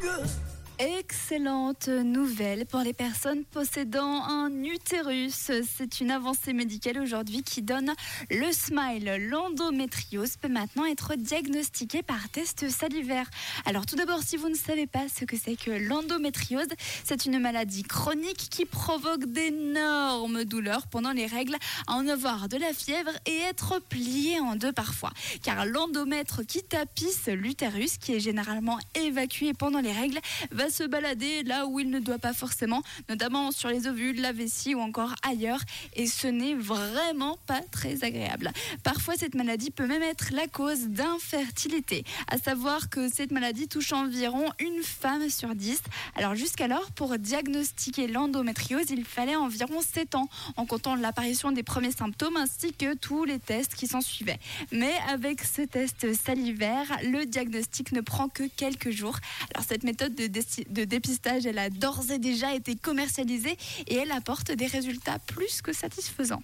Good. Excellente nouvelle pour les personnes possédant un utérus. C'est une avancée médicale aujourd'hui qui donne le smile. L'endométriose peut maintenant être diagnostiquée par test salivaire. Alors tout d'abord, si vous ne savez pas ce que c'est que l'endométriose, c'est une maladie chronique qui provoque d'énormes douleurs pendant les règles, en avoir de la fièvre et être plié en deux parfois. Car l'endomètre qui tapisse l'utérus, qui est généralement évacué pendant les règles, se balader là où il ne doit pas forcément, notamment sur les ovules, la vessie ou encore ailleurs. Et ce n'est vraiment pas très agréable. Parfois, cette maladie peut même être la cause d'infertilité. À savoir que cette maladie touche environ une femme sur dix. Alors jusqu'alors, pour diagnostiquer l'endométriose, il fallait environ 7 ans, en comptant l'apparition des premiers symptômes ainsi que tous les tests qui s'en suivaient. Mais avec ce test salivaire, le diagnostic ne prend que quelques jours. Alors cette méthode de, de dépistage, elle a d'ores et déjà été commercialisée et elle apporte des résultats plus que satisfaisants.